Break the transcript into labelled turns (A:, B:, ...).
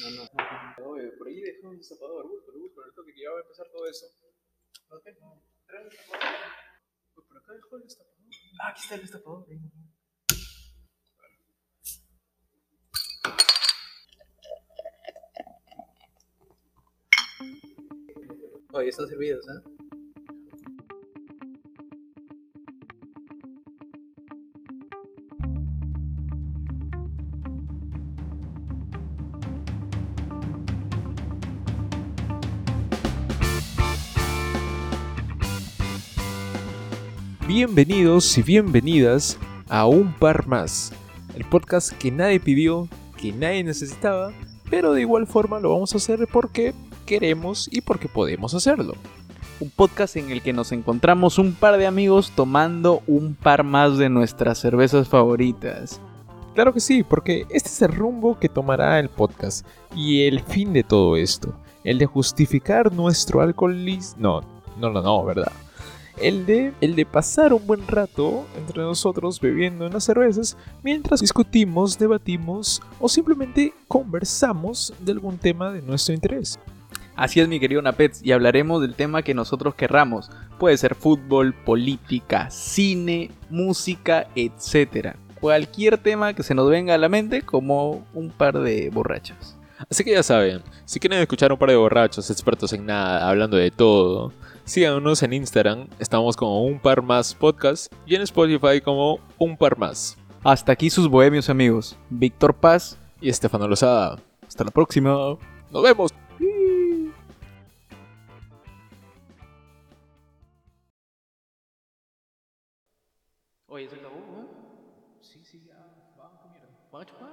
A: No, no. Oye, por ahí dejó un destapador. Búscalo, búscalo. El toque que ya va a empezar todo eso. No tengo. Trae el destapador. Uy, por acá dejó el destapador. Ah, aquí está el destapador. Oye, están servidos, ¿eh?
B: Bienvenidos y bienvenidas a Un Par Más, el podcast que nadie pidió, que nadie necesitaba, pero de igual forma lo vamos a hacer porque queremos y porque podemos hacerlo.
C: Un podcast en el que nos encontramos un par de amigos tomando un par más de nuestras cervezas favoritas.
B: Claro que sí, porque este es el rumbo que tomará el podcast y el fin de todo esto, el de justificar nuestro alcoholismo. No, no, no, no, ¿verdad? El de, el de pasar un buen rato entre nosotros bebiendo unas cervezas mientras discutimos, debatimos o simplemente conversamos de algún tema de nuestro interés.
C: Así es mi querido Napets y hablaremos del tema que nosotros querramos. Puede ser fútbol, política, cine, música, etc. Cualquier tema que se nos venga a la mente como un par de borrachos.
B: Así que ya saben, si quieren escuchar un par de borrachos expertos en nada, hablando de todo, Síganos en Instagram, estamos como un par más podcast y en Spotify como un par más.
C: Hasta aquí sus bohemios amigos, Víctor Paz
B: y Estefano Lozada.
C: Hasta la próxima.
B: Nos vemos.
C: Oye, ¿se acabó? Sí, sí, ya. Vamos a comer. Vamos a chupar.